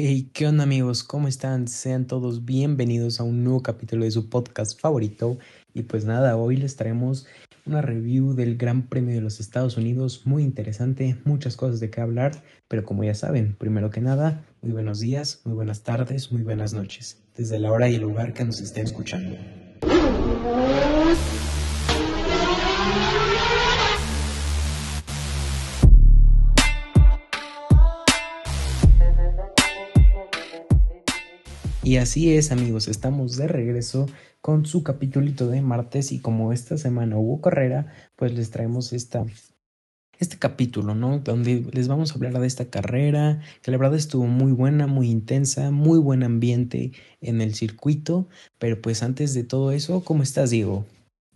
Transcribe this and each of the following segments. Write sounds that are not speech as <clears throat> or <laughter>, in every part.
Hey, ¿qué onda amigos? ¿Cómo están? Sean todos bienvenidos a un nuevo capítulo de su podcast favorito. Y pues nada, hoy les traemos una review del Gran Premio de los Estados Unidos, muy interesante, muchas cosas de qué hablar, pero como ya saben, primero que nada, muy buenos días, muy buenas tardes, muy buenas noches, desde la hora y el lugar que nos estén escuchando. Y así es amigos, estamos de regreso con su capítulito de martes y como esta semana hubo carrera, pues les traemos esta, este capítulo, ¿no? Donde les vamos a hablar de esta carrera, que la verdad estuvo muy buena, muy intensa, muy buen ambiente en el circuito, pero pues antes de todo eso, ¿cómo estás, Diego?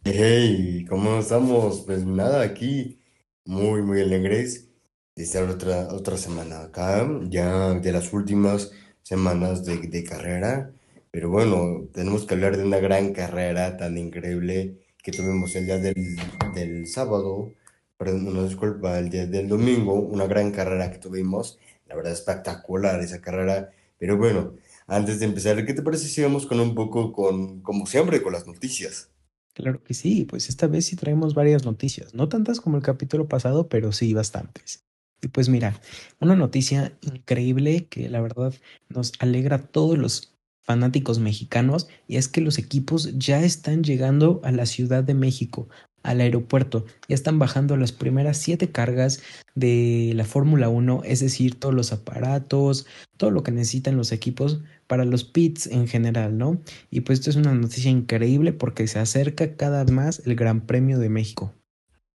Hey, ¿cómo estamos? Pues nada, aquí muy, muy alegres de estar otra, otra semana acá, ya de las últimas semanas de, de carrera, pero bueno, tenemos que hablar de una gran carrera tan increíble que tuvimos el día del, del sábado, perdón, no disculpa, el día del domingo, una gran carrera que tuvimos, la verdad espectacular esa carrera, pero bueno, antes de empezar, ¿qué te parece si vamos con un poco con, como siempre, con las noticias? Claro que sí, pues esta vez sí traemos varias noticias, no tantas como el capítulo pasado, pero sí bastantes. Y pues mira, una noticia increíble que la verdad nos alegra a todos los fanáticos mexicanos y es que los equipos ya están llegando a la Ciudad de México, al aeropuerto, ya están bajando las primeras siete cargas de la Fórmula 1, es decir, todos los aparatos, todo lo que necesitan los equipos para los pits en general, ¿no? Y pues esto es una noticia increíble porque se acerca cada vez más el Gran Premio de México.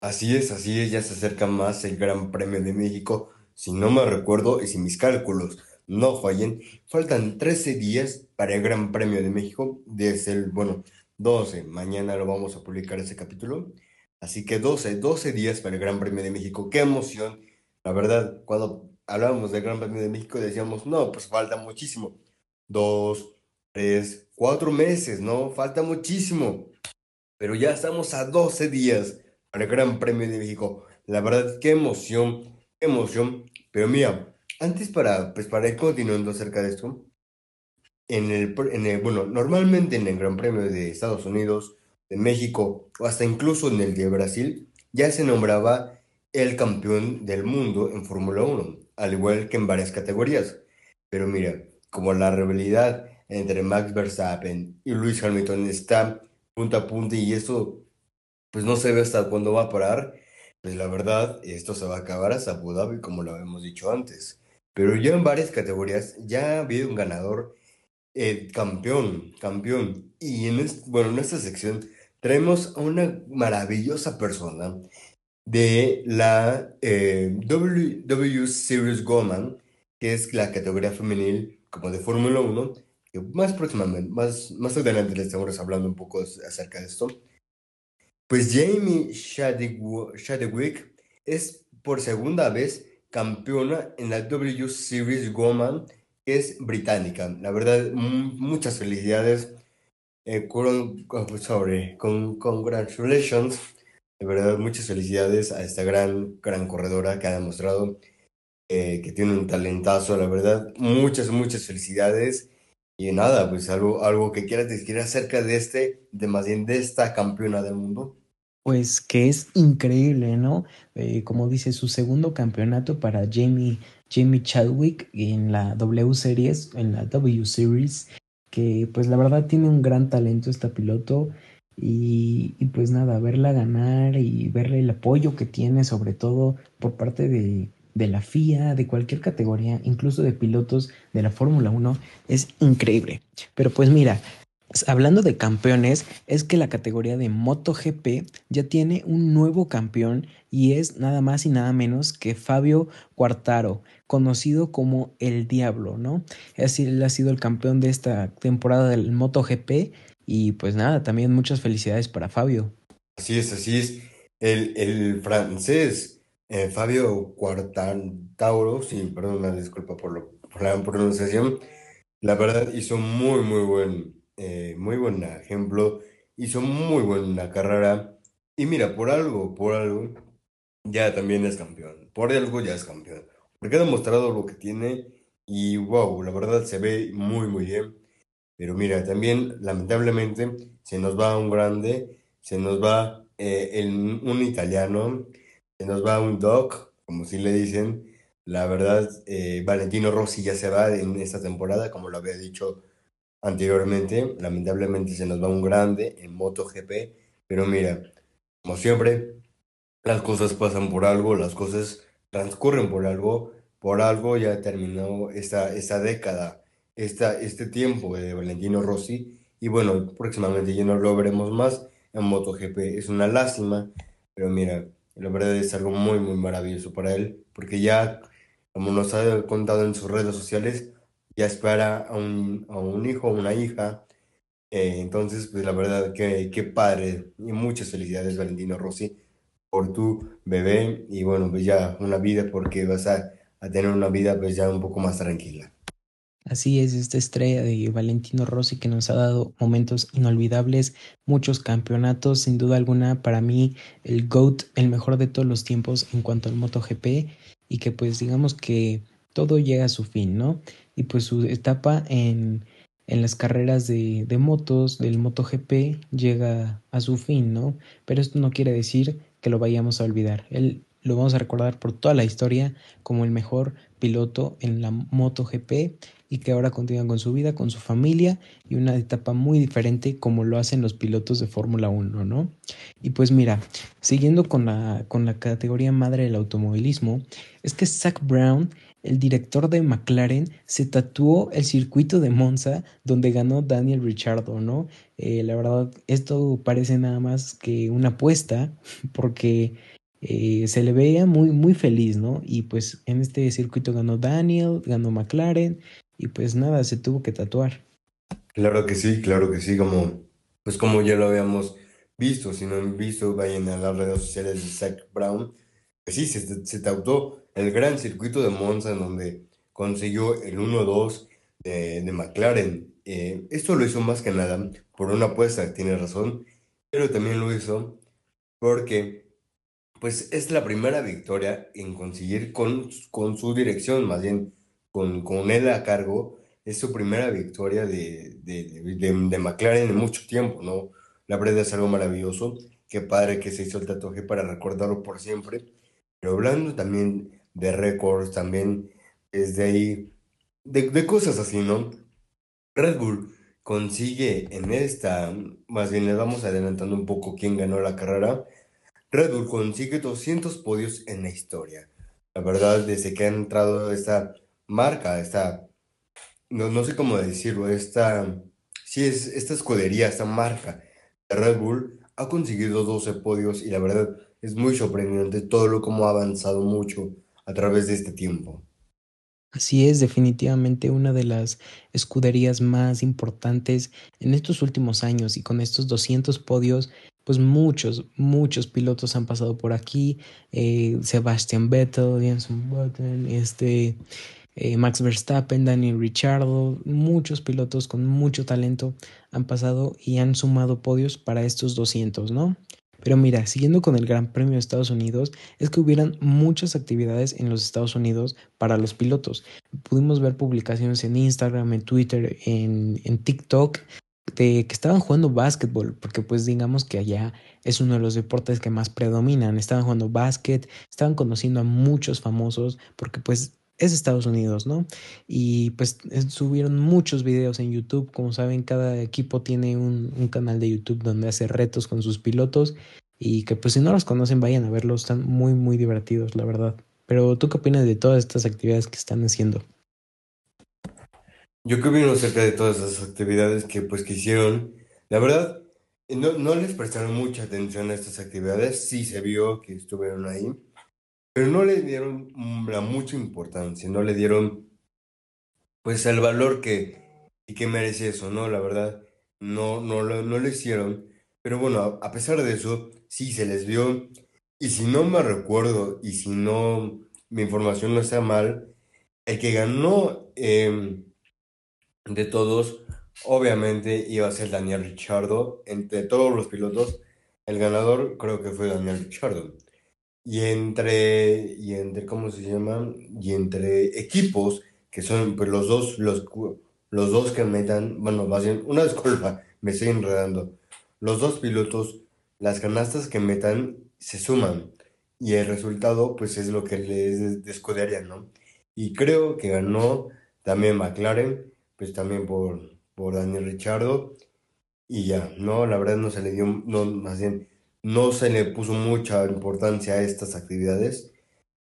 Así es, así es, ya se acerca más el Gran Premio de México. Si no me recuerdo y si mis cálculos no fallen, faltan 13 días para el Gran Premio de México, desde el, bueno, 12, mañana lo vamos a publicar ese capítulo. Así que 12, 12 días para el Gran Premio de México, qué emoción. La verdad, cuando hablábamos del Gran Premio de México decíamos, no, pues falta muchísimo. Dos, tres, cuatro meses, ¿no? Falta muchísimo. Pero ya estamos a 12 días el Gran Premio de México. La verdad, qué emoción, qué emoción. Pero mira, antes para, pues para ir continuando acerca de esto, en el, en el, bueno, normalmente en el Gran Premio de Estados Unidos, de México o hasta incluso en el de Brasil, ya se nombraba el campeón del mundo en Fórmula 1, al igual que en varias categorías. Pero mira, como la rivalidad entre Max Verstappen y Lewis Hamilton está punta a punta y eso pues no se ve hasta cuándo va a parar, pues la verdad, esto se va a acabar hasta Abu Dhabi, como lo habíamos dicho antes. Pero ya en varias categorías ya ha habido un ganador, eh, campeón, campeón. Y en, bueno, en esta sección traemos a una maravillosa persona de la eh, W, Series Goldman, que es la categoría femenil como de Fórmula 1, que más próximamente, más, más adelante les estamos hablando un poco acerca de esto. Pues Jamie Chadwick es por segunda vez campeona en la W Series Woman, que es británica. La verdad, muchas felicidades. Eh, sobre, con, congratulations. De verdad, muchas felicidades a esta gran, gran corredora que ha demostrado eh, que tiene un talentazo, la verdad. Muchas, muchas felicidades. Y nada, pues algo, algo que quieras decir acerca de este, de más bien de esta campeona del mundo. Pues que es increíble, ¿no? Eh, como dice, su segundo campeonato para Jamie, Jamie Chadwick en la W Series, en la W Series, que pues la verdad tiene un gran talento esta piloto y, y pues nada, verla ganar y verle el apoyo que tiene sobre todo por parte de, de la FIA, de cualquier categoría, incluso de pilotos de la Fórmula 1, es increíble. Pero pues mira, hablando de campeones, es que la categoría de MotoGP ya tiene un nuevo campeón y es nada más y nada menos que Fabio Quartaro, conocido como el Diablo, ¿no? Decir, él ha sido el campeón de esta temporada del MotoGP y pues nada, también muchas felicidades para Fabio. Así es, así es. El, el francés eh, Fabio Quartantauro, sí, perdón, una disculpa por, lo, por la pronunciación, la verdad hizo muy, muy buen, eh, muy buen ejemplo, hizo muy buena carrera, y mira, por algo, por algo, ya también es campeón, por algo ya es campeón, porque ha demostrado lo que tiene, y wow, la verdad se ve muy, muy bien. Pero mira, también lamentablemente se nos va un grande, se nos va eh, el- un italiano, se nos va un doc, como si le dicen. La verdad, eh, Valentino Rossi ya se va en esta temporada, como lo había dicho anteriormente. Lamentablemente se nos va un grande en MotoGP, pero mira, como siempre, las cosas pasan por algo, las cosas transcurren por algo, por algo ya terminó esta, esta década, esta, este tiempo de Valentino Rossi, y bueno, próximamente ya no lo veremos más en MotoGP. Es una lástima, pero mira, la verdad es algo muy, muy maravilloso para él, porque ya, como nos ha contado en sus redes sociales, ya espera a un, un hijo una hija. Eh, entonces, pues la verdad que qué padre y muchas felicidades, Valentino Rossi por tu bebé y bueno, pues ya una vida porque vas a, a tener una vida pues ya un poco más tranquila. Así es, esta estrella de Valentino Rossi que nos ha dado momentos inolvidables, muchos campeonatos, sin duda alguna para mí el GOAT, el mejor de todos los tiempos en cuanto al MotoGP y que pues digamos que todo llega a su fin, ¿no? Y pues su etapa en, en las carreras de, de motos del MotoGP llega a su fin, ¿no? Pero esto no quiere decir que lo vayamos a olvidar. Él lo vamos a recordar por toda la historia como el mejor piloto en la MotoGP y que ahora continúa con su vida, con su familia y una etapa muy diferente como lo hacen los pilotos de Fórmula 1, ¿no? Y pues mira, siguiendo con la, con la categoría madre del automovilismo, es que Zach Brown, el director de McLaren, se tatuó el circuito de Monza donde ganó Daniel Ricciardo, ¿no? Eh, la verdad, esto parece nada más que una apuesta <laughs> porque eh, se le veía muy, muy feliz, ¿no? Y pues en este circuito ganó Daniel, ganó McLaren y pues nada, se tuvo que tatuar. Claro que sí, claro que sí, como pues como ya lo habíamos visto, si no han visto, vayan a las redes sociales de Zach Brown, que sí, se, se tautó el gran circuito de Monza en donde consiguió el 1-2 de, de McLaren. Eh, esto lo hizo más que nada por una apuesta, tiene razón, pero también lo hizo porque Pues es la primera victoria en conseguir con, con su dirección, más bien con, con él a cargo, es su primera victoria de, de, de, de- McLaren en mucho tiempo, ¿no? La verdad es algo maravilloso. Qué padre que se hizo el tatuaje para recordarlo por siempre. Pero hablando también de récords, también es de ahí, de cosas así, ¿no? Red Bull consigue en esta, más bien le vamos adelantando un poco quién ganó la carrera. Red Bull consigue 200 podios en la historia. La verdad, desde que ha entrado esta marca, esta, no, no sé cómo decirlo, esta, sí es esta escudería, esta marca de Red Bull ha conseguido 12 podios y la verdad es muy sorprendente todo lo como ha avanzado mucho a través de este tiempo. Así es, definitivamente una de las escuderías más importantes en estos últimos años y con estos 200 podios, pues muchos, muchos pilotos han pasado por aquí. eh, Sebastian Vettel, Jenson Button, este, eh, Max Verstappen, Daniel Ricciardo, muchos pilotos con mucho talento han pasado y han sumado podios para estos 200, ¿no? Pero mira, siguiendo con el Gran Premio de Estados Unidos, es que hubieran muchas actividades en los Estados Unidos para los pilotos. Pudimos ver publicaciones en Instagram, en Twitter, en, en TikTok, de que estaban jugando básquetbol, porque pues digamos que allá es uno de los deportes que más predominan. Estaban jugando básquet, estaban conociendo a muchos famosos, porque pues es Estados Unidos, ¿no? Y pues es- subieron muchos videos en YouTube. Como saben, cada equipo tiene un, un canal de YouTube donde hace retos con sus pilotos y que pues si no los conocen vayan a verlos, están muy muy divertidos, la verdad. Pero ¿tú qué opinas de todas estas actividades que están haciendo? Yo qué opino acerca de todas esas actividades que pues que hicieron. La verdad, no, no les prestaron mucha atención a estas actividades, sí se vio que estuvieron ahí, pero no le dieron la mucha importancia, no le dieron pues el valor que, y que merece eso, ¿no? La verdad, no, no, lo, no lo hicieron, pero bueno, a, pesar de eso, sí se les vio, y si no me recuerdo, y si no, mi información no está mal, el que ganó em, de todos, obviamente iba a ser Daniel Ricciardo, entre todos los pilotos, el ganador creo que fue Daniel Ricciardo. Y entre, y entre, ¿cómo se llama? Y entre equipos que son pues los dos, los, los dos que metan, bueno, más bien, una <laughs> disculpa, me estoy enredando. Los dos pilotos, las canastas que metan se suman y el resultado pues es lo que les descuidaría, ¿no? Y creo que ganó también McLaren, pues también por, por Daniel Richardo y ya, ¿no? La verdad no se le dio, no, más bien, no se le puso mucha importancia a estas actividades,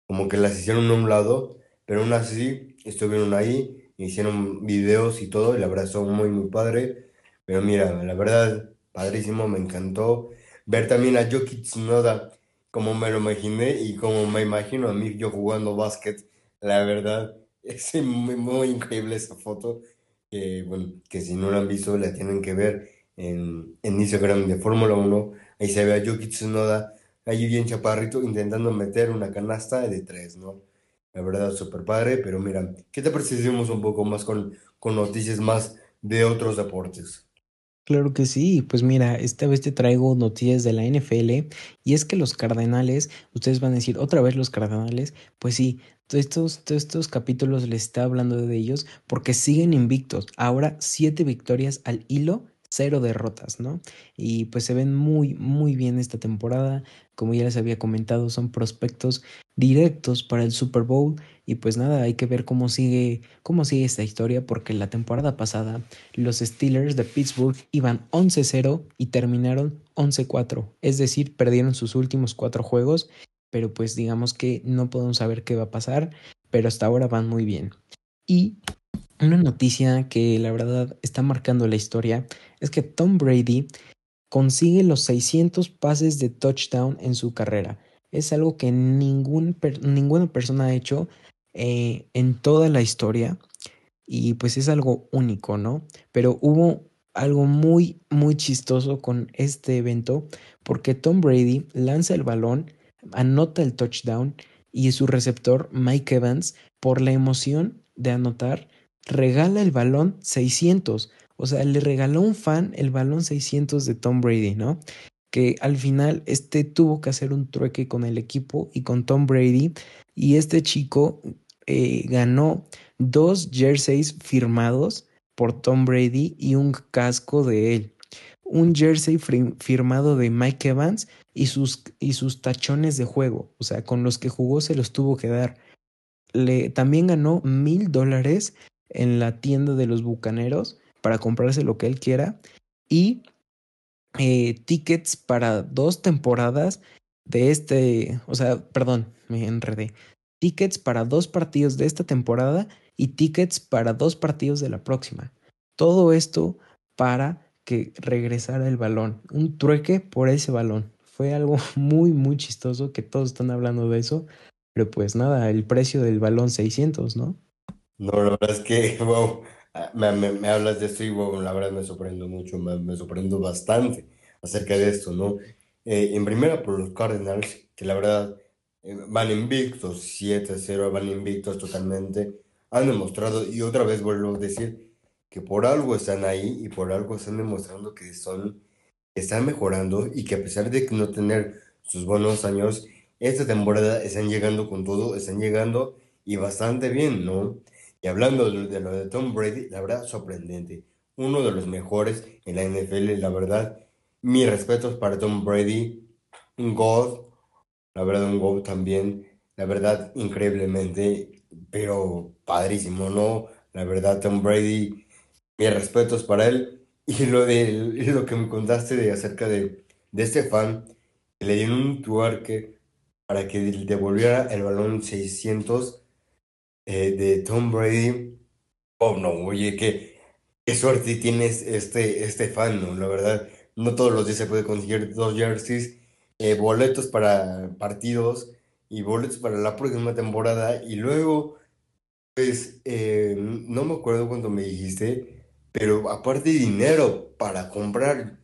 como que las hicieron a un lado, pero aún así estuvieron ahí, hicieron videos y todo, y la verdad son muy, muy padre. Pero mira, la verdad, padrísimo, me encantó ver también a Yoki Tsunoda como me lo imaginé y como me imagino a mí yo jugando básquet. La verdad, <laughs> es muy, muy increíble esa foto. Que, bueno, que si no la han visto, la tienen que ver en, en Instagram de Fórmula 1. Ahí se ve a Yuki Tsunoda, ahí bien chaparrito, intentando meter una canasta de tres, ¿no? La verdad, súper padre, pero mira, ¿qué te parece un poco más con, con noticias más de otros deportes? Claro que sí, pues mira, esta vez te traigo noticias de la NFL y es que los Cardenales, ustedes van a decir otra vez los Cardenales, pues sí, todos estos, todos estos capítulos les está hablando de ellos porque siguen invictos, ahora siete victorias al hilo cero derrotas, ¿no? Y pues se ven muy, muy bien esta temporada. Como ya les había comentado, son prospectos directos para el Super Bowl. Y pues nada, hay que ver cómo sigue, cómo sigue esta historia, porque la temporada pasada los Steelers de Pittsburgh iban 11-0 y terminaron 11-4. Es decir, perdieron sus últimos cuatro juegos. Pero pues digamos que no podemos saber qué va a pasar. Pero hasta ahora van muy bien. Y una noticia que la verdad está marcando la historia es que Tom Brady consigue los 600 pases de touchdown en su carrera. Es algo que ninguna persona ha hecho eh, en toda la historia y pues es algo único, ¿no? Pero hubo algo muy, muy chistoso con este evento porque Tom Brady lanza el balón, anota el touchdown y su receptor Mike Evans, por la emoción de anotar, regala el balón 600. O sea, le regaló un fan el balón 600 de Tom Brady, ¿no? Que al final este tuvo que hacer un trueque con el equipo y con Tom Brady. Y este chico eh, ganó dos jerseys firmados por Tom Brady y un casco de él. Un jersey firmado de Mike Evans y sus, y sus tachones de juego. O sea, con los que jugó se los tuvo que dar. Le, también ganó mil dólares en la tienda de los bucaneros para comprarse lo que él quiera y eh, tickets para dos temporadas de este, o sea, perdón, me enredé. Tickets para dos partidos de esta temporada y tickets para dos partidos de la próxima. Todo esto para que regresara el balón. Un trueque por ese balón. Fue algo <laughs> muy, muy chistoso que todos están hablando de eso. Pero pues nada, el precio del balón 600, ¿no? No, la verdad es que, <laughs> wow, ah, me, me- hablas de esto y, wow, la verdad me sorprendo mucho, me, me sorprendo bastante acerca de esto, ¿no? Eh, en primera por los Cardinals, que la verdad eh, van invictos, 7-0, van invictos totalmente, han demostrado, y otra vez vuelvo a decir, que por algo están ahí y por algo están demostrando que son, están mejorando y que a pesar de no tener sus buenos años, esta temporada están llegando con todo, están llegando y bastante bien, ¿no? Y hablando de, lo de Tom Brady, la verdad, sorprendente. Uno de los mejores en la NFL, la verdad. Mis respetos para Tom Brady. Un God. La verdad, un God también. La verdad, increíblemente. Pero padrísimo, ¿no? La verdad, Tom Brady. Mis respetos para él. <laughs> Y lo, de, lo que me contaste de acerca de, de este fan. Le dieron un tuerque para que devolviera el balón 600 eh, de Tom Brady. Oh, no, oye, qué, qué suerte tienes este, este fan, ¿no? La verdad, no todos los días se puede conseguir dos jerseys, eh, boletos para partidos y boletos para la próxima temporada. Y luego, pues, eh, no me acuerdo cuando me dijiste, pero aparte dinero para comprar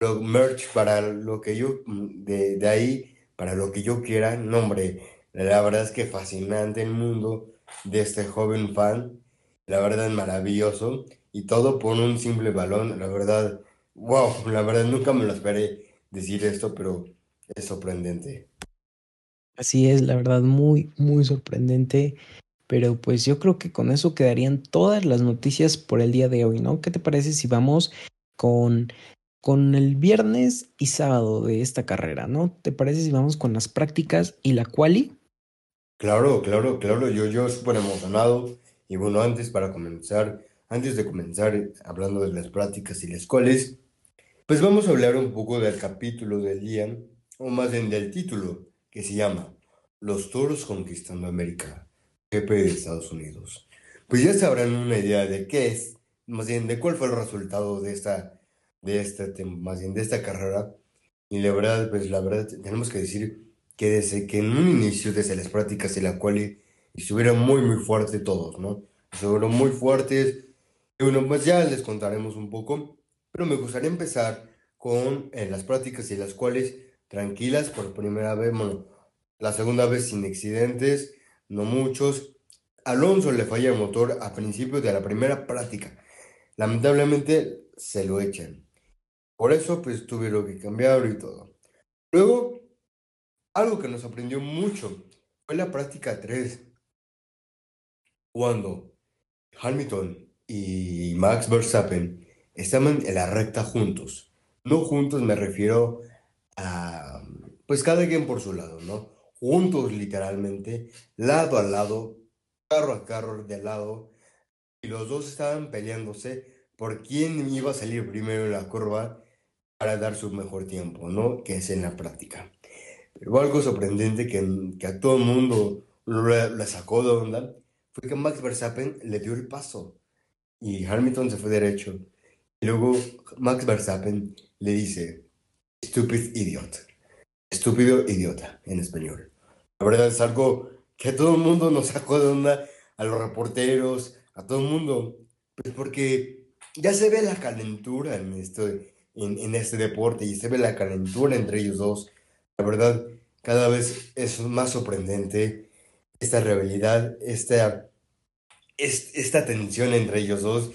los merch para lo que yo, de, de ahí, para lo que yo quiera, no, hombre, la verdad es que fascinante el mundo de este joven fan. La verdad es maravilloso. Y todo por un simple balón. La verdad, wow, la verdad nunca me lo esperé decir esto, pero es sorprendente. Así es, la verdad, muy, muy sorprendente. Pero pues yo creo que con eso quedarían todas las noticias por el día de hoy, ¿no? ¿Qué te parece si vamos con, con el viernes y sábado de esta carrera, ¿no? ¿Te parece si vamos con las prácticas y la quali? Claro, claro, claro, yo, yo súper emocionado. Y bueno, antes para comenzar, antes de comenzar hablando de las prácticas y las cuales, pues vamos a hablar un poco del capítulo del día, o más bien del título, que se llama Los toros conquistando América, GP de Estados Unidos. Pues ya sabrán una idea de qué es, más bien de cuál fue el resultado de esta, de esta, más bien de esta carrera. Y la verdad, pues la verdad, tenemos que decir que desde que en un inicio, desde las prácticas y la cual estuvieron muy, muy fuertes todos, ¿no? Estuvieron muy fuertes. Y bueno, pues ya les contaremos un poco, pero me gustaría empezar con eh, las prácticas y las cuales tranquilas por primera vez, bueno, la segunda vez sin accidentes, no muchos. Alonso le falla el motor a principios de la primera práctica. Lamentablemente se lo echan. Por eso pues tuvieron que cambiar y todo. Luego algo que nos aprendió mucho fue la práctica 3, cuando Hamilton y Max Verstappen estaban en la recta juntos. No juntos me refiero a, pues cada quien por su lado, ¿no? Juntos literalmente, lado a lado, carro a carro de lado, y los dos estaban peleándose por quién iba a salir primero en la curva para dar su mejor tiempo, ¿no? Que es en la práctica. Pero algo sorprendente que, que a todo el mundo le, sacó de onda fue que Max Verstappen le dio el paso y Hamilton se fue derecho. Y luego Max Verstappen le dice, stupid idiot, estúpido idiota en español. La verdad es algo que a todo el mundo nos sacó de onda, a los reporteros, a todo el mundo, pues porque ya se ve la calentura en, esto, en, en este deporte y se ve la calentura entre ellos dos. La verdad, cada vez es más sorprendente esta rivalidad, esta, esta tensión entre ellos dos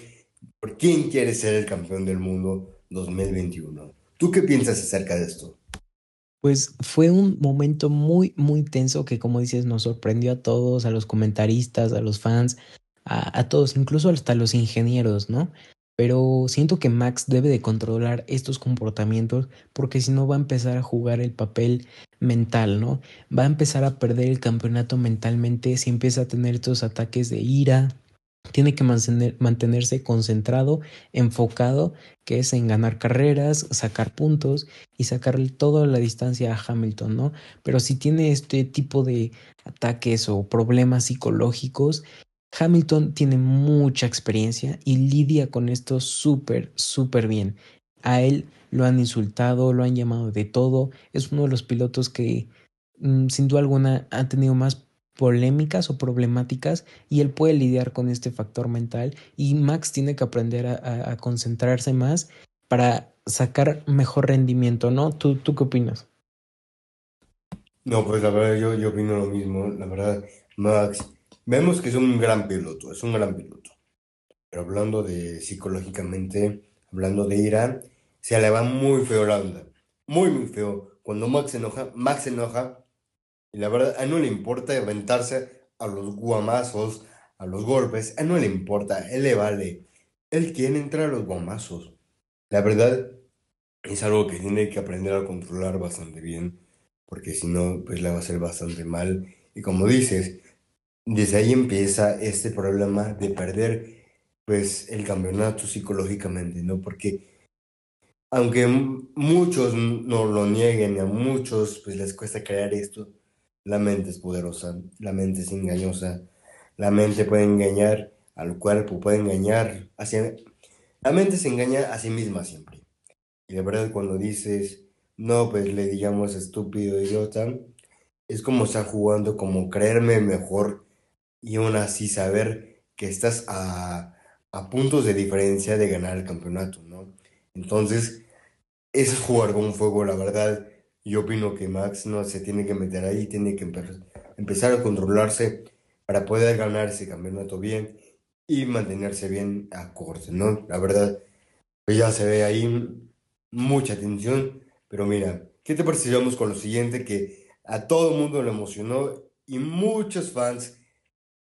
por quién quiere ser el campeón del mundo 2021. ¿Tú qué piensas acerca de esto? Pues fue un momento muy, muy tenso que, como dices, nos sorprendió a todos, a los comentaristas, a los fans, a, a todos, incluso hasta los ingenieros, ¿no? Pero siento que Max debe de controlar estos comportamientos porque si no va a empezar a jugar el papel mental, ¿no? Va a empezar a perder el campeonato mentalmente si empieza a tener estos ataques de ira. Tiene que mantenerse concentrado, enfocado, que es en ganar carreras, sacar puntos y sacarle toda la distancia a Hamilton, ¿no? Pero si tiene este tipo de ataques o problemas psicológicos, Hamilton tiene mucha experiencia y lidia con esto súper, súper bien. A él lo han insultado, lo han llamado de todo. Es uno de los pilotos que mm, sin duda alguna ha tenido más polémicas o problemáticas y él puede lidiar con este factor mental y Max tiene que aprender a, concentrarse más para sacar mejor rendimiento, ¿no? ¿Tú, tú qué opinas? No, pues la verdad yo, yo opino lo mismo. La verdad, Max Vemos que es un gran piloto, es un gran piloto. Pero hablando de psicológicamente, hablando de ira, se le va muy feo la onda. Muy, muy feo. Cuando Max se enoja, Max se enoja. Y la verdad, a no le importa aventarse a los guamazos, a los golpes. A no le importa, a él le vale. Él quiere entrar a los guamazos. La verdad, es algo que tiene que aprender a controlar bastante bien. Porque si no, pues le va a hacer bastante mal. Y como dices, desde ahí empieza este problema de perder pues el campeonato psicológicamente, ¿no? Porque aunque muchos no lo nieguen, a muchos pues les cuesta creer esto, la mente es poderosa, la mente es engañosa, la mente puede engañar al cuerpo, puede engañar hacia... La mente se engaña a sí misma siempre. Y de verdad cuando dices, no, pues le digamos estúpido, idiota, es como estar jugando, como creerme mejor y aún así saber que estás a, puntos de diferencia de ganar el campeonato, ¿no? Entonces, es jugar con fuego, la verdad. Yo opino que Max no se tiene que meter ahí, tiene que empezar a controlarse para poder ganar ese campeonato bien y mantenerse bien a corte, ¿no? La verdad, pues ya se ve ahí mucha tensión, pero mira, ¿qué te parece con lo siguiente que a todo el mundo le emocionó y muchos fans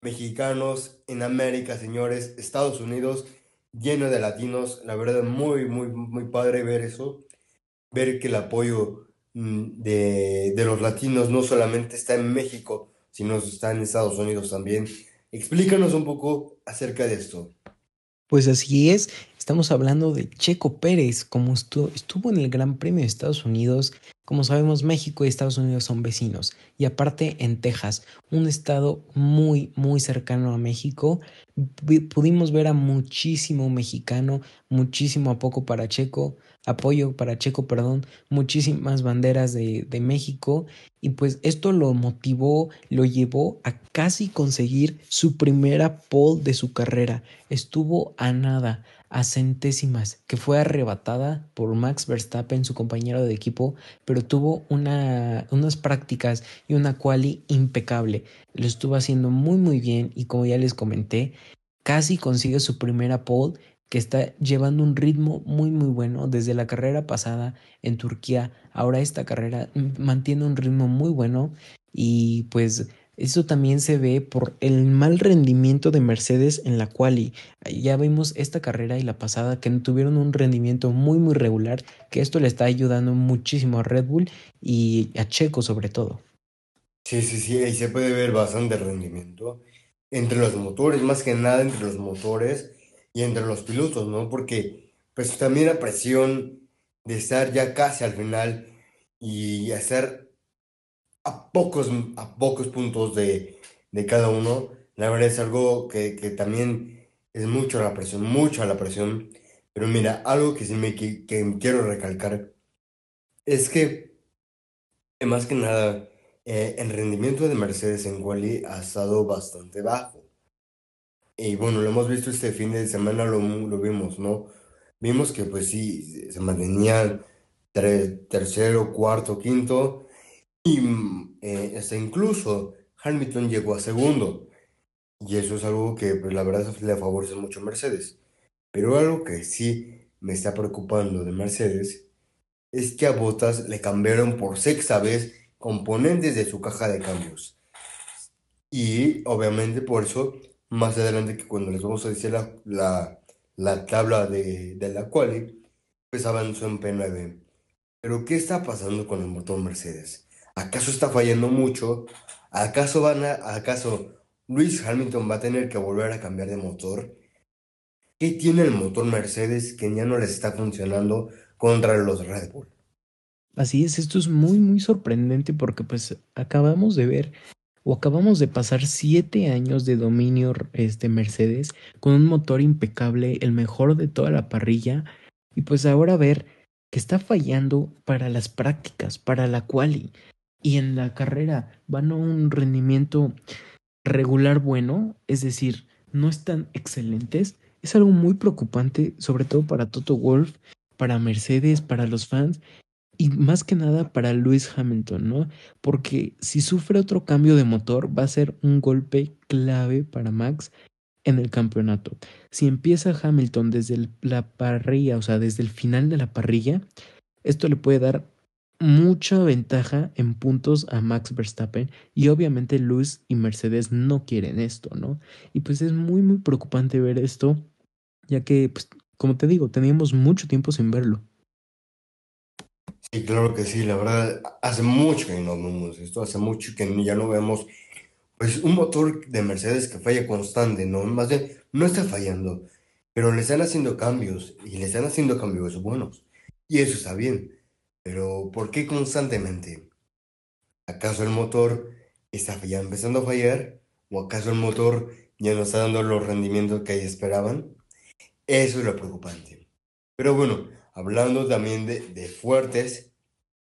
mexicanos en América, señores, Estados Unidos lleno de latinos, la verdad muy, muy, muy padre ver eso, ver que el apoyo mm, de, de los latinos no solamente está en México, sino está en Estados Unidos también. Explícanos un poco acerca de esto. Pues así es, estamos hablando de Checo Pérez, como estuvo, estuvo en el Gran Premio de Estados Unidos. Como sabemos, México y Estados Unidos son vecinos. Y aparte en Texas, un estado muy, muy cercano a México, pudimos ver a muchísimo mexicano, muchísimo apoyo para Checo, apoyo para Checo, perdón, muchísimas banderas de, de México. Y pues esto lo motivó, lo llevó a casi conseguir su primera pole de su carrera. Estuvo a nada, a centésimas, que fue arrebatada por Max Verstappen, su compañero de equipo, pero tuvo una, unas prácticas y una quali impecable. Lo estuvo haciendo muy muy bien y como ya les comenté, casi consigue su primera pole que está llevando un ritmo muy muy bueno desde la carrera pasada en Turquía. Ahora esta carrera mantiene un ritmo muy bueno y pues eso también se ve por el mal rendimiento de Mercedes en la quali. Ya vimos esta carrera y la pasada que tuvieron un rendimiento muy muy regular, que esto le está ayudando muchísimo a Red Bull y a Checo sobre todo. Sí, sí, sí, ahí se puede ver bastante rendimiento entre los motores, más que nada entre los motores y entre los pilotos, ¿no? Porque pues también la presión de estar ya casi al final y hacer a pocos, a pocos puntos de, de cada uno, la verdad es algo que, que, también es mucho la presión, mucha la presión. Pero mira, algo que sí me que, quiero recalcar es que, más que nada, eh, el rendimiento de Mercedes en Wally ha estado bastante bajo. Y bueno, lo hemos visto este fin de semana, lo, lo vimos, ¿no? Vimos que pues sí, se mantenían tercero, cuarto, quinto, y eh, hasta incluso Hamilton llegó a segundo. Y eso es algo que pues, la verdad le favorece mucho a Mercedes. Pero algo que sí me está preocupando de Mercedes es que a Bottas le cambiaron por sexta vez componentes de su caja de cambios. Y obviamente por eso más adelante que cuando les vamos a decir la, la, la tabla de, de la quali, pues avanzó en P9. Pero ¿qué está pasando con el motor Mercedes? ¿Acaso está fallando mucho? ¿Acaso van a, acaso Luis Hamilton va a tener que volver a cambiar de motor? ¿Qué tiene el motor Mercedes que ya no les está funcionando contra los Red Bull? Así es, esto es muy muy sorprendente porque pues acabamos de ver o acabamos de pasar siete años de dominio este Mercedes con un motor impecable, el mejor de toda la parrilla, y pues ahora ver que está fallando para las prácticas, para la quali, y en la carrera van a un rendimiento regular bueno, es decir, no están excelentes, es algo muy preocupante, sobre todo para Toto Wolf, para Mercedes, para los fans, y más que nada para Lewis Hamilton, ¿no? Porque si sufre otro cambio de motor va a ser un golpe clave para Max en el campeonato. Si empieza Hamilton desde la parrilla, o sea, desde el final de la parrilla, esto le puede dar mucha ventaja en puntos a Max Verstappen y obviamente Lewis y Mercedes no quieren esto, ¿no? Y pues es muy muy preocupante ver esto, ya que, pues, como te digo, teníamos mucho tiempo sin verlo. Sí, claro que sí, la verdad, hace mucho que no vemos esto, hace mucho que ya no vemos pues un motor de Mercedes que falla constante, ¿no? Más bien, no está fallando, pero le están haciendo cambios y le están haciendo cambios buenos. Y eso está bien, pero ¿por qué constantemente? ¿Acaso el motor está ya empezando a fallar? ¿O acaso el motor ya no está dando los rendimientos que esperaban? Eso es lo preocupante. Pero bueno, hablando también de, fuertes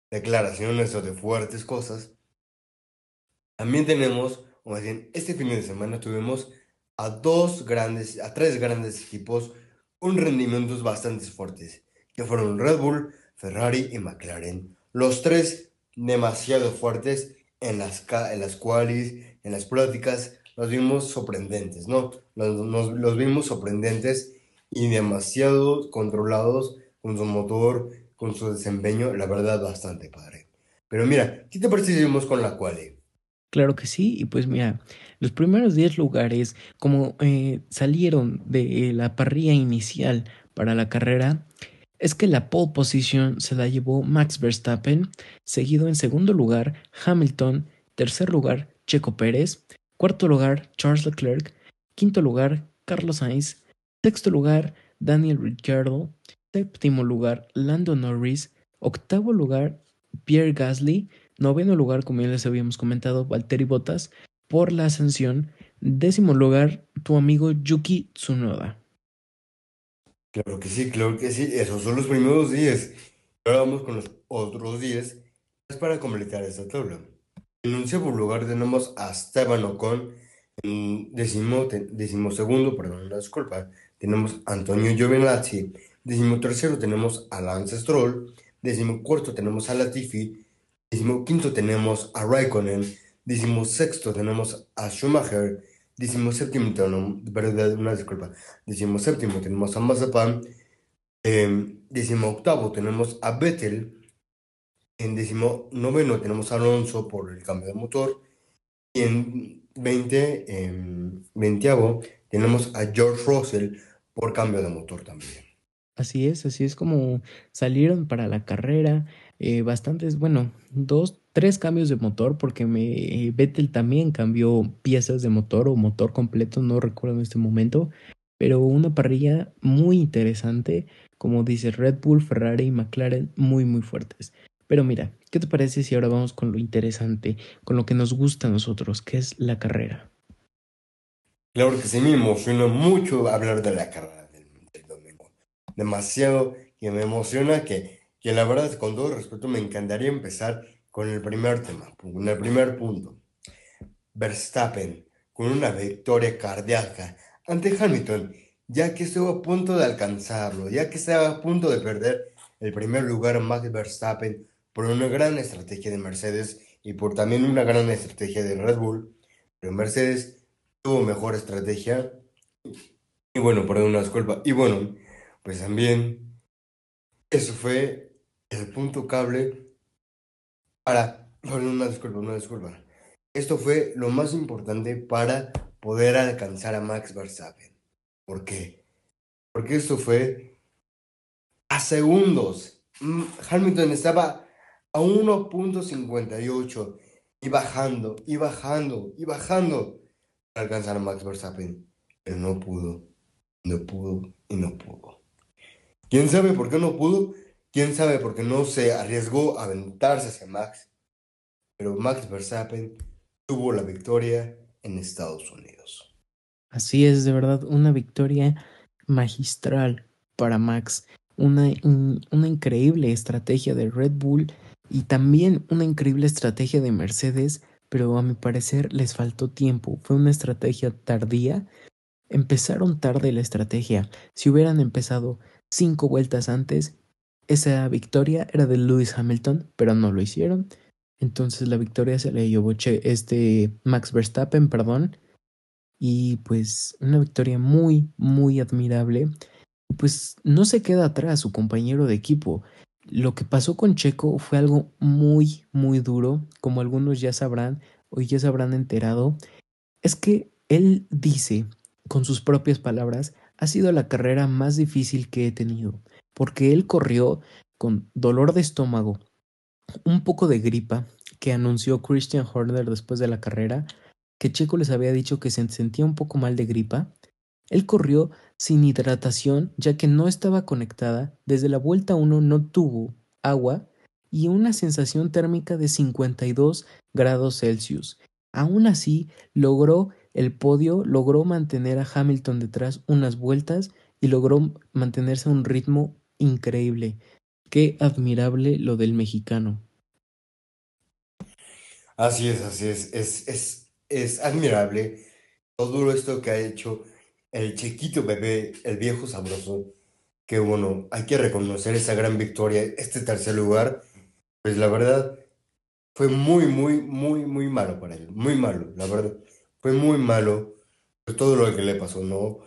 declaraciones o de fuertes cosas, también tenemos, o más bien, este fin de semana tuvimos a dos grandes, a tres grandes equipos con rendimientos bastante fuertes, que fueron Red Bull, Ferrari y McLaren. Los tres demasiado fuertes en las, en las qualis, en las prácticas, los vimos sorprendentes, ¿no? Los, los vimos sorprendentes y demasiado controlados con su motor, con su desempeño, la verdad, bastante padre. Pero mira, ¿qué te parece con la quali? Claro que sí, y pues mira, los primeros 10 lugares, como eh, salieron de la parrilla inicial para la carrera, es que la pole position se la llevó Max Verstappen, seguido en segundo lugar Hamilton, tercer lugar Checo Pérez, cuarto lugar Charles Leclerc, quinto lugar Carlos Sainz, sexto lugar Daniel Ricciardo, séptimo lugar Lando Norris, octavo lugar Pierre Gasly, noveno lugar, como ya les habíamos comentado, Valtteri Bottas, por la ascensión, décimo lugar tu amigo Yuki Tsunoda. Claro que sí, claro que sí, esos son los primeros 10. Ahora vamos con los otros 10 para completar esta tabla. En segundo lugar tenemos a Esteban Ocon, en décimo, décimo segundo, perdón, disculpa, tenemos a Antonio Giovinazzi, décimo tercero tenemos a Lance Stroll, décimo cuarto tenemos a Latifi, décimo quinto tenemos a Raikkonen, décimo sexto tenemos a Schumacher, décimo séptimo, verdad, una disculpa, décimo séptimo tenemos a Mazepin, eh, décimo octavo tenemos a Vettel, en décimo noveno tenemos a Alonso por el cambio de motor, y en 20, en 20 tenemos a George Russell por cambio de motor también. Así es, así es como salieron para la carrera. Eh, bastantes, bueno, dos, tres cambios de motor, porque me, Vettel también cambió piezas de motor o motor completo, no recuerdo en este momento, pero una parrilla muy interesante, como dice Red Bull, Ferrari y McLaren, muy, muy fuertes. Pero mira, ¿qué te parece si ahora vamos con lo interesante, con lo que nos gusta a nosotros, que es la carrera? Claro que sí, me emociona mucho hablar de la carrera demasiado que me emociona que, que la verdad, con todo respeto, me encantaría empezar con el primer tema, con el primer punto. Verstappen, con una victoria cardíaca ante Hamilton, ya que estuvo a punto de alcanzarlo, ya que estaba a punto de perder el primer lugar Max Verstappen por una gran estrategia de Mercedes y por también una gran estrategia de Red Bull, pero Mercedes tuvo mejor estrategia y bueno, perdón, una disculpa. Y bueno, pues también eso fue el punto cable para, una disculpa, una disculpa. Esto fue lo más importante para poder alcanzar a Max Verstappen. ¿Por qué? Porque esto fue a segundos. Mm, Hamilton estaba a 1.58 y bajando, y bajando, y bajando para alcanzar a Max Verstappen. Pero no pudo, no pudo y no pudo. ¿Quién sabe por qué no pudo? ¿Quién sabe por qué no se arriesgó a aventarse hacia Max? Pero Max Verstappen tuvo la victoria en Estados Unidos. Así es, de verdad, una victoria magistral para Max. Una, una increíble estrategia de Red Bull y también una increíble estrategia de Mercedes, pero a mi parecer les faltó tiempo. Fue una estrategia tardía. Empezaron tarde la estrategia. Si hubieran empezado cinco vueltas antes, esa victoria era de Lewis Hamilton, pero no lo hicieron. Entonces la victoria se le llevó este Max Verstappen, perdón. Y pues una victoria muy, muy admirable. Pues no se queda atrás su compañero de equipo. Lo que pasó con Checo fue algo muy, muy duro, como algunos ya sabrán o ya se habrán enterado. Es que él dice, con sus propias palabras, ha sido la carrera más difícil que he tenido, porque él corrió con dolor de estómago, un poco de gripa, que anunció Christian Horner después de la carrera, que Checo les había dicho que se sentía un poco mal de gripa. Él corrió sin hidratación ya que no estaba conectada, desde la vuelta 1 no tuvo agua y una sensación térmica de 52 grados Celsius. Aún así, logró el podio logró mantener a Hamilton detrás unas vueltas y logró mantenerse a un ritmo increíble. Qué admirable lo del mexicano. Así es, así es, es, es, es admirable todo esto que ha hecho el chiquito bebé, el viejo sabroso, que bueno, hay que reconocer esa gran victoria, este tercer lugar, pues la verdad fue muy, muy, muy, muy malo para él, muy malo, la verdad fue muy malo todo lo que le pasó, ¿no?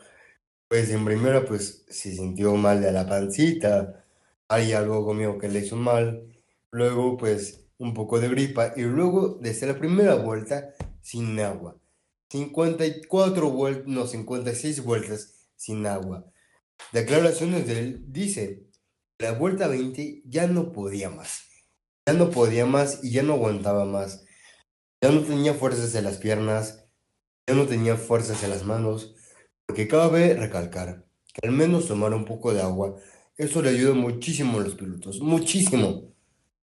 Pues en primera, pues se sintió mal de la pancita, hay algo conmigo que le hizo mal. Luego, pues un poco de gripa y luego desde la primera vuelta sin agua. 54 vueltas, no, 56 vueltas sin agua. Declaraciones de él dice, la vuelta 20 ya no podía más. Ya no podía más y ya no aguantaba más. Ya no tenía fuerzas en las piernas, ya no tenía fuerzas en las manos, porque cabe recalcar que al menos tomar un poco de agua, eso le ayuda muchísimo a los pilotos, muchísimo,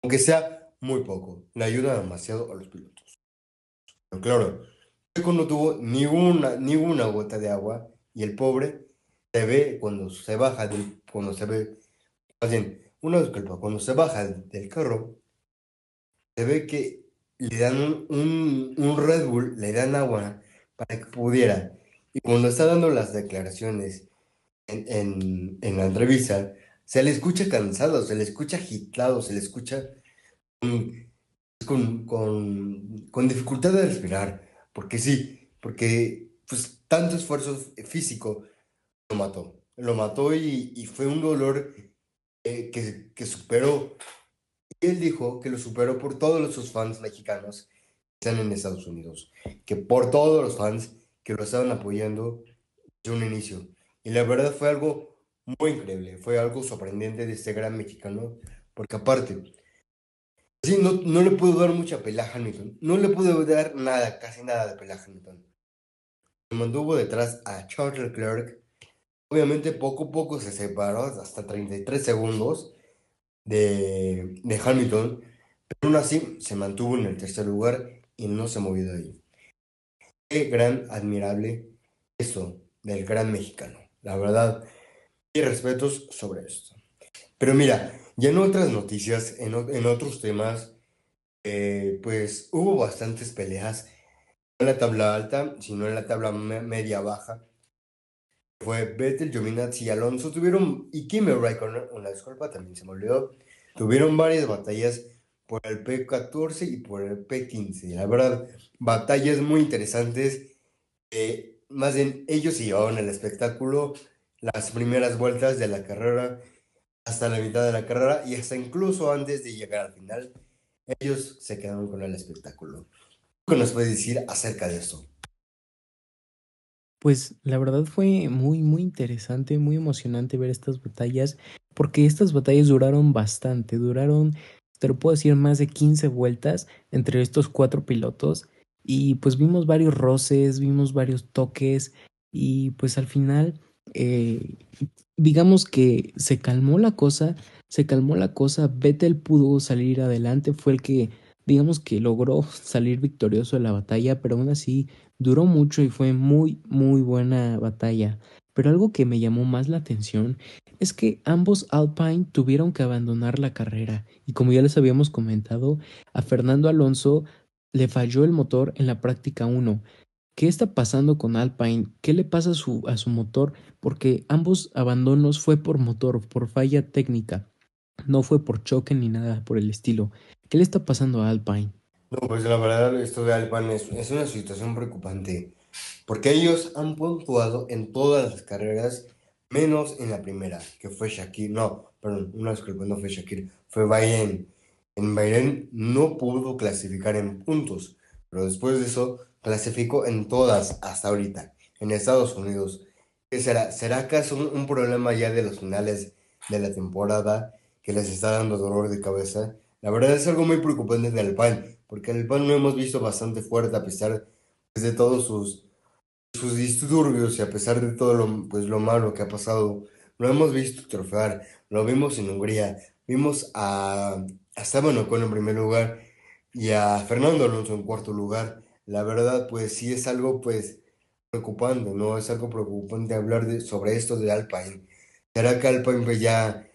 aunque sea muy poco, le ayuda demasiado a los pilotos. Pero claro, Checo no tuvo ni una, ni una gota de agua y el pobre se ve cuando se baja del, cuando se ve, más bien, una disculpa, cuando se baja del carro, se ve que le dan un, un, Red Bull, le dan agua para que pudiera. Y cuando está dando las declaraciones en, en, en la entrevista, se le escucha cansado, se le escucha agitado, se le escucha con, con, con dificultad de respirar. Porque sí, porque pues tanto esfuerzo físico lo mató. Lo mató y, y fue un dolor eh, que, que superó él dijo que lo superó por todos sus fans mexicanos que están en Estados Unidos, que por todos los fans que lo estaban apoyando desde un inicio. Y la verdad fue algo muy increíble, fue algo sorprendente de este gran mexicano, porque aparte, sí, no, no le puedo dar mucha pelaja a Hamilton, no le puedo dar nada, casi nada de pelaja a Hamilton. Se mantuvo detrás a Charles Leclerc, obviamente poco a poco se separó hasta 33 segundos, de, de Hamilton, pero aún así se mantuvo en el tercer lugar y no se movió de ahí. Qué gran, admirable eso del gran mexicano. La verdad, y respetos sobre esto. Pero mira, ya en otras noticias, en, en otros temas, eh, pues hubo bastantes peleas, no en la tabla alta, sino en la tabla media-baja fue Vettel, Giovinazzi y Alonso tuvieron, y Kimi Raikkonen, una disculpa, también se me olvidó, tuvieron varias batallas por el P14 y por el P15. La verdad, batallas muy interesantes. más bien, ellos se llevaban el espectáculo las primeras vueltas de la carrera hasta la mitad de la carrera y hasta incluso antes de llegar al final, ellos se quedaron con el espectáculo. ¿Qué nos puedes decir acerca de esto? Pues la verdad fue muy, muy interesante, muy emocionante ver estas batallas, porque estas batallas duraron bastante, duraron, te lo puedo decir, más de 15 vueltas entre estos cuatro pilotos, y pues vimos varios roces, vimos varios toques, y pues al final, eh, digamos que se calmó la cosa, se calmó la cosa, Vettel pudo salir adelante, fue el que digamos que logró <laughs> salir victorioso de la batalla, pero aún así duró mucho y fue muy, muy buena batalla. Pero algo que me llamó más la atención es que ambos Alpine tuvieron que abandonar la carrera y como ya les habíamos comentado, a Fernando Alonso le falló el motor en la práctica 1. ¿Qué está pasando con Alpine? ¿Qué le pasa a su, a su motor? Porque ambos abandonos fue por motor, por falla técnica. No fue por choque ni nada por el estilo. ¿Qué le está pasando a Alpine? No, pues la verdad esto de Alpine es, es una situación preocupante, porque ellos han puntuado en todas las carreras, menos en la primera, que fue Shakir, no, perdón, una disculpa, no fue Shakir, fue Bahrein. En Bahrein no pudo clasificar en puntos, pero después de eso clasificó en todas hasta ahorita, en Estados Unidos. ¿Qué será? ¿Será acaso un, problema ya de los finales de la temporada que les está dando dolor de cabeza? La verdad es algo muy preocupante del Alpine, porque el Alpine lo hemos visto bastante fuerte a pesar de todos sus, sus disturbios y a pesar de todo lo, pues, lo malo que ha pasado. Lo hemos visto trofear, lo vimos en Hungría, vimos a, a Esteban Ocon en primer lugar y a Fernando Alonso en cuarto lugar. La verdad, pues sí es algo pues preocupante, ¿no? Es algo preocupante hablar de, sobre esto de Alpine. ¿Será que Alpine pues, ya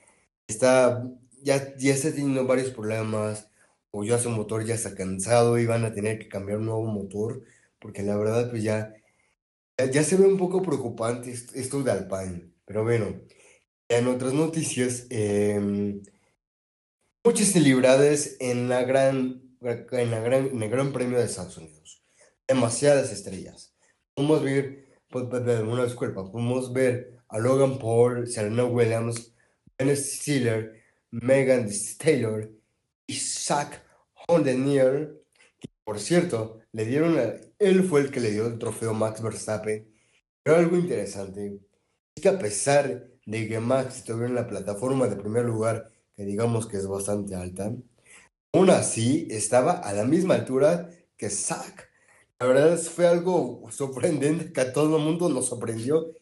está ya, ya está teniendo varios problemas, o ya su motor ya está cansado y van a tener que cambiar un nuevo motor, porque la verdad pues ya, ya, se ve un poco preocupante esto de Alpine. Pero bueno, en otras noticias, em, muchas celebridades en la gran, en la gran, en el Gran Premio de Estados Unidos. Demasiadas estrellas. Podemos ver, pues, pues, una disculpa, podemos ver a Logan Paul, Serena Williams, Ben Stiller, Megan Taylor y Zach Denier, por cierto, le dieron él fue el que le dio el trofeo Max Verstappen. Pero algo interesante es que a pesar de que Max estuviera en la plataforma de primer lugar, que digamos que es bastante alta, aún así estaba a la misma altura que Zach. La verdad fue algo sorprendente que a todo el mundo nos sorprendió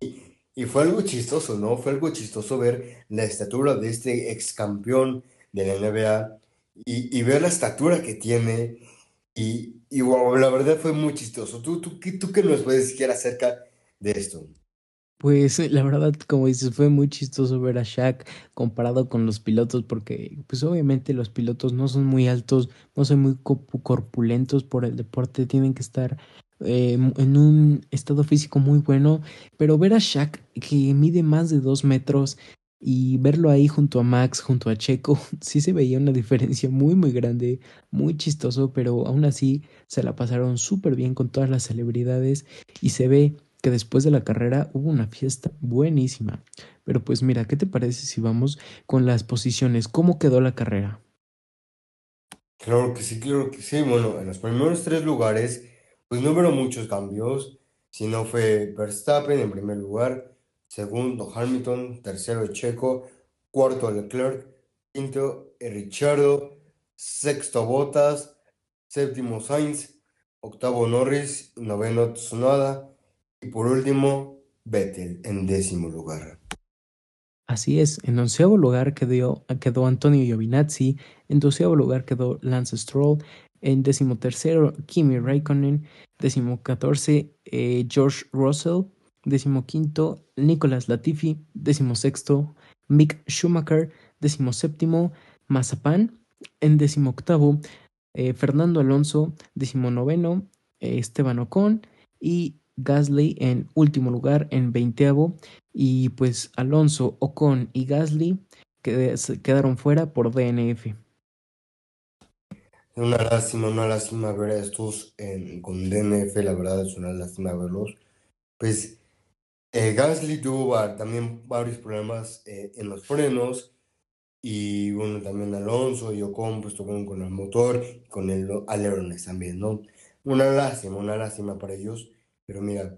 y, y, fue algo chistoso, ¿no? Fue algo chistoso ver la estatura de este ex campeón de la NBA y, y ver la estatura que tiene y, wow, la verdad fue muy chistoso. ¿Tú, tú, tú qué nos puedes decir acerca de esto? Pues la verdad, como dices, fue muy chistoso ver a Shaq comparado con los pilotos, porque pues obviamente los pilotos no son muy altos, no son muy corpulentos por el deporte, tienen que estar eh, en un estado físico muy bueno, pero ver a Shaq que mide más de dos metros y verlo ahí junto a Max, junto a Checo, <laughs> sí se veía una diferencia muy muy grande, muy chistoso, pero aún así se la pasaron súper bien con todas las celebridades y se ve que después de la carrera hubo una fiesta buenísima. Pero pues mira, ¿qué te parece si vamos con las posiciones? ¿Cómo quedó la carrera? Claro que sí, claro que sí. Bueno, en los primeros tres lugares, pues no hubo muchos cambios, sino fue Verstappen en primer lugar, segundo Hamilton, tercero Checo, cuarto Leclerc, quinto Richardo, sexto Bottas, séptimo Sainz, octavo Norris, noveno Tsunoda, y por último, Vettel en décimo lugar. Así es, en onceavo lugar quedó, quedó Antonio Giovinazzi, en doceavo lugar quedó Lance Stroll, en décimo tercero Kimi Raikkonen, décimo eh, George Russell, décimo quinto Nicolas Latifi, décimo sexto Mick Schumacher, décimo séptimo Mazapan, en décimo octavo eh, Fernando Alonso, décimo noveno eh, Esteban Ocon y Gasly en último lugar en veinteavo y pues Alonso, Ocon y Gasly quedaron fuera por DNF. Una lástima, una lástima ver a estos con DNF, la verdad es una lástima verlos. Pues eh, Gasly tuvo también varios problemas eh, en los frenos y bueno, también Alonso y Ocon pues tuvieron con el motor con el alerones también, ¿no? Una lástima, una lástima para ellos. Pero mira,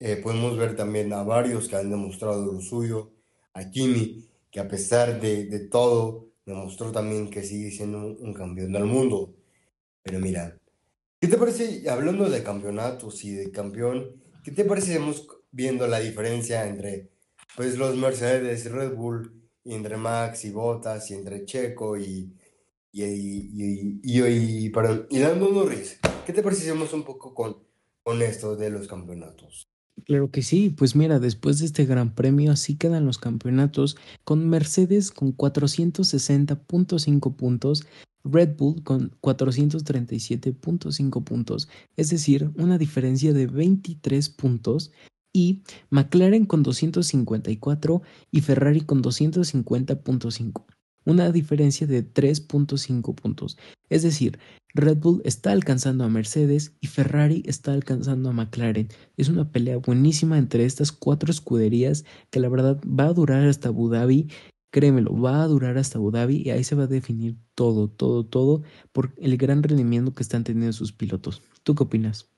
eh, podemos ver también a varios que han demostrado lo suyo, a Kimi, que a pesar de, de todo, demostró también que sigue siendo un, campeón del mundo. Pero mira, ¿qué te parece, hablando de campeonatos y de campeón, qué te parece viendo la diferencia entre pues, los Mercedes Red Bull, y entre Max y Bottas, y entre Checo y, y, y, y, y, y Lando Norris? ¿Qué te parece un poco con honesto de los campeonatos. Claro que sí, pues mira, después de este gran premio así quedan los campeonatos con Mercedes con 460.5 puntos, Red Bull con 437.5 puntos, es decir, una diferencia de 23 puntos, y McLaren con 254 y Ferrari con 250.5 una diferencia de 3.5 puntos. Es decir, Red Bull está alcanzando a Mercedes y Ferrari está alcanzando a McLaren. Es una pelea buenísima entre estas cuatro escuderías que la verdad va a durar hasta Abu Dhabi. Créemelo, va a durar hasta Abu Dhabi y ahí se va a definir todo, todo, todo por el gran rendimiento que están teniendo sus pilotos. ¿Tú qué opinas?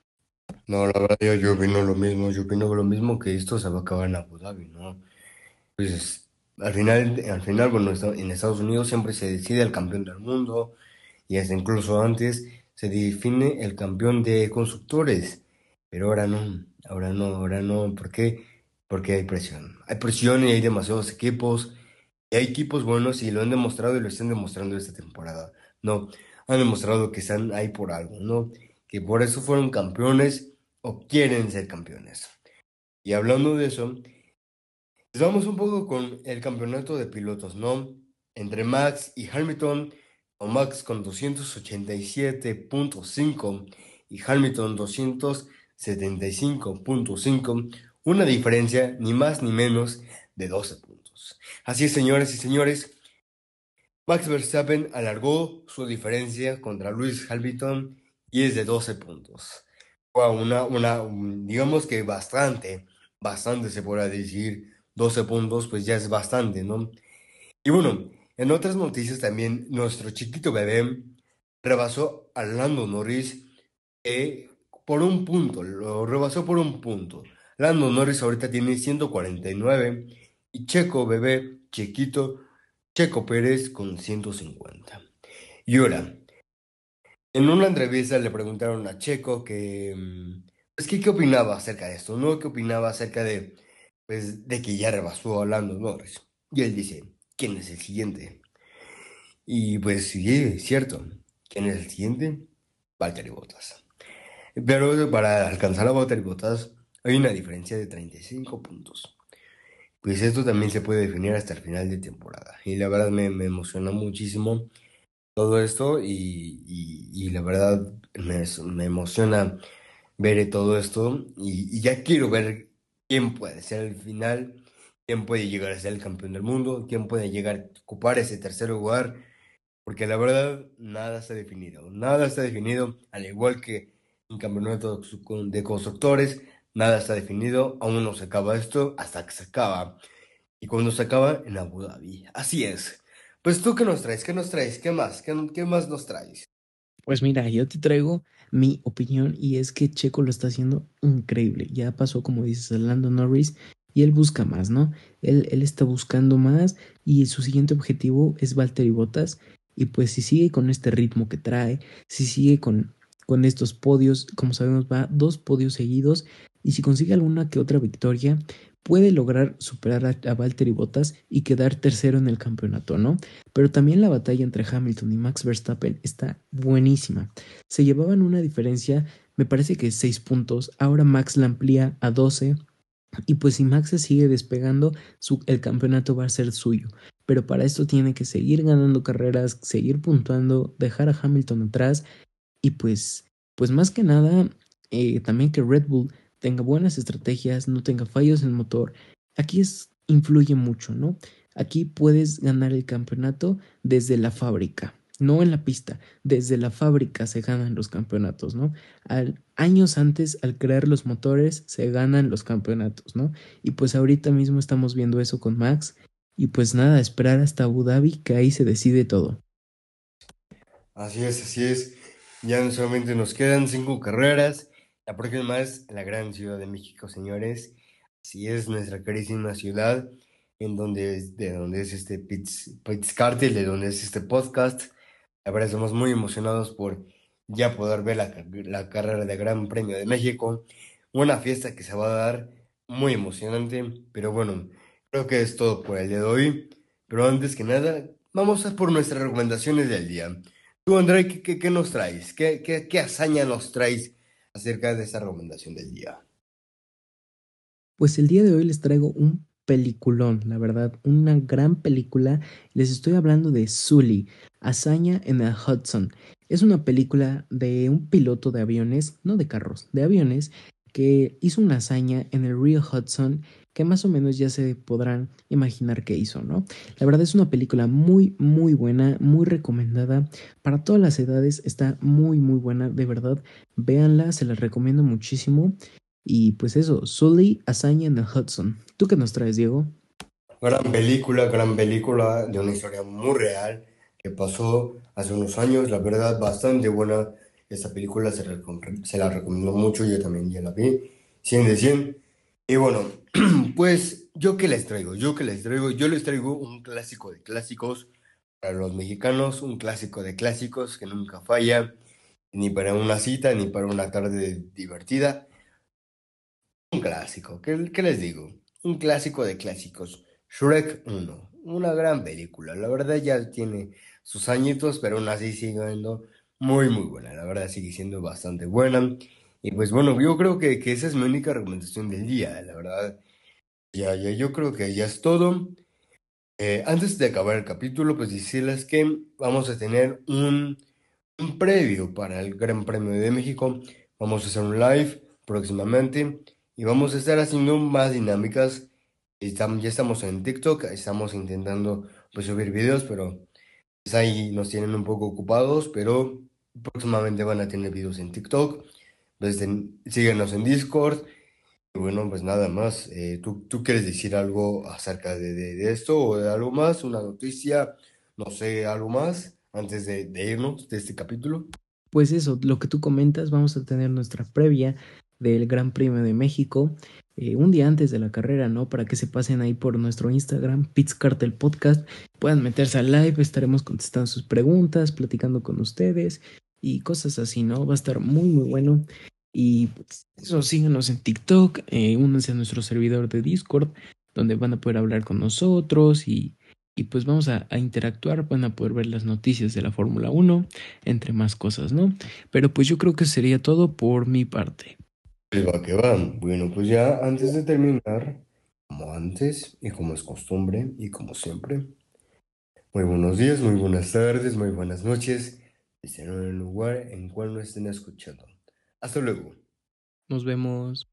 No, la verdad yo, opino lo mismo, yo opino lo mismo que esto se va a acabar en Abu Dhabi, ¿no? Pues al final, al final, bueno, en Estados Unidos siempre se decide el campeón del mundo y hasta incluso antes se define el campeón de constructores, pero ahora no, ahora no, ahora no, ¿por qué? Porque hay presión. Hay presión y hay demasiados equipos, y hay equipos buenos y lo han demostrado y lo están demostrando esta temporada. No, han demostrado que están ahí por algo, ¿no? Que por eso fueron campeones o quieren ser campeones. Y hablando de eso, vamos un poco con el campeonato de pilotos, ¿no? Entre Max y Hamilton, o Max con 287.5 y Hamilton 275.5, una diferencia ni más ni menos de 12 puntos. Así es, señores y señores, Max Verstappen alargó su diferencia contra Lewis Hamilton y es de 12 puntos. una, una, digamos que bastante, bastante se podrá decir 12 puntos, pues ya es bastante, ¿no? Y bueno, en otras noticias también, nuestro chiquito bebé, rebasó a Lando Norris por un punto, lo rebasó por un punto. Lando Norris ahorita tiene 149 y Checo Bebé, Chiquito, Checo Pérez con 150. Y ahora, en una entrevista le preguntaron a Checo que, mm, pues, ¿qué, qué opinaba acerca de esto? ¿No? ¿Qué opinaba acerca de, pues, de que ya rebasó a Lando Norris? Y él dice, ¿quién es el siguiente? Y pues sí, es cierto. ¿Quién es el siguiente? Valtteri Bottas. Pero para alcanzar a Valtteri Bottas hay una diferencia de 35 puntos. Pues esto también se puede definir hasta el final de temporada. Y la verdad me, me emociona muchísimo todo esto y, la verdad me, emociona ver todo esto y, y, ya quiero ver quién puede ser el final, quién puede llegar a ser el campeón del mundo, quién puede llegar a ocupar ese tercer lugar, porque la verdad nada está definido, nada está definido, al igual que en campeonato de constructores, nada está definido, aún no se acaba esto hasta que se acaba. Y cuando se acaba, en Abu Dhabi. Así es. Pues tú, ¿qué nos traes? ¿Qué nos traes? ¿Qué más? ¿Qué, más nos traes? Pues mira, yo te traigo mi opinión y es que Checo lo está haciendo increíble. Ya pasó, como dices, a Lando Norris y él busca más, ¿no? Él, él está buscando más y su siguiente objetivo es Valtteri Bottas. Y pues si sigue con este ritmo que trae, si sigue con, con estos podios, como sabemos va dos podios seguidos y si consigue alguna que otra victoria, puede lograr superar a, a Valtteri Bottas y quedar tercero en el campeonato, ¿no? Pero también la batalla entre Hamilton y Max Verstappen está buenísima. Se llevaban una diferencia, me parece que 6 puntos, ahora Max la amplía a 12 y pues si Max se sigue despegando, el campeonato va a ser suyo. Pero para esto tiene que seguir ganando carreras, seguir puntuando, dejar a Hamilton atrás y pues, pues más que nada, eh, también que Red Bull tenga buenas estrategias, no tenga fallos en el motor. Aquí es, influye mucho, ¿no? Aquí puedes ganar el campeonato desde la fábrica, no en la pista, desde la fábrica se ganan los campeonatos, ¿no? Años antes, al crear los motores, se ganan los campeonatos, ¿no? Y pues ahorita mismo estamos viendo eso con Max. Y pues nada, esperar hasta Abu Dhabi, que ahí se decide todo. Así es, así es. Ya solamente nos quedan cinco carreras la próxima es la gran ciudad de México, señores. Así es nuestra carísima ciudad, en donde es, de donde es este Pitts, Cartel, de donde es este podcast. La verdad, estamos muy emocionados por ya poder ver la, la carrera de Gran Premio de México. Una fiesta que se va a dar muy emocionante, pero bueno, creo que es todo por el día de hoy. Pero antes que nada, vamos a por nuestras recomendaciones del día. Tú, André, ¿qué, qué, nos traes? ¿Qué, qué, qué hazaña nos traes acerca de esta recomendación del día? Pues el día de hoy les traigo un peliculón, la verdad, una gran película. Les estoy hablando de Sully, Hazaña en el Hudson. Es una película de un piloto de aviones, no de carros, de aviones, que hizo una hazaña en el río Hudson que más o menos ya se podrán imaginar qué hizo, ¿no? La verdad es una película muy, muy buena, muy recomendada. Para todas las edades está muy, muy buena, de verdad. Véanla, se la recomiendo muchísimo. Y pues eso, Sully, Hazaña en el Hudson. ¿Tú qué nos traes, Diego? Gran película, gran película de una historia muy real que pasó hace unos años, la verdad, bastante buena. Esta película se, se la recomiendo mucho, yo también ya la vi, 100 de 100. Y bueno, <clears throat> pues yo que les traigo, yo que les traigo, yo les traigo un clásico de clásicos para los mexicanos, un clásico de clásicos que nunca falla, ni para una cita, ni para una tarde divertida. Un clásico, ¿qué, qué les digo? Un clásico de clásicos, Shrek 1, una gran película, la verdad ya tiene sus añitos, pero aún así sigue siendo muy muy buena, la verdad sigue siendo bastante buena. Y pues bueno, yo creo que, que esa es mi única recomendación del día, la verdad. Ya, ya, yo creo que ya es todo. Eh, antes de acabar el capítulo, pues decirles que vamos a tener un, un previo para el Gran Premio de México. Vamos a hacer un live próximamente y vamos a estar haciendo más dinámicas. Estamos, ya estamos en TikTok, estamos intentando pues, subir videos, pero pues, ahí nos tienen un poco ocupados, pero próximamente van a tener videos en TikTok. Pues síguenos en Discord. Bueno, pues nada más. Eh, ¿tú, ¿tú, quieres decir algo acerca de, de, esto o de algo más? ¿Una noticia? No sé, algo más. antes de, de irnos de este capítulo? Pues eso, lo que tú comentas, vamos a tener nuestra previa del Gran Premio de México eh, un día antes de la carrera, ¿no? Para que se pasen ahí por nuestro Instagram, Pits Cartel Podcast, puedan meterse al live, estaremos contestando sus preguntas, platicando con ustedes y cosas así, ¿no? Va a estar muy, muy bueno. Y pues, eso, síganos en TikTok, eh, únanse a nuestro servidor de Discord, donde van a poder hablar con nosotros y, y pues vamos a, a, interactuar, van a poder ver las noticias de la Fórmula 1, entre más cosas, ¿no? Pero pues yo creo que sería todo por mi parte. Pues va que va. Bueno, pues ya antes de terminar, como antes y como es costumbre y como siempre, muy buenos días, muy buenas tardes, muy buenas noches, estén en el lugar en cual no estén escuchando. Hasta luego. Nos vemos.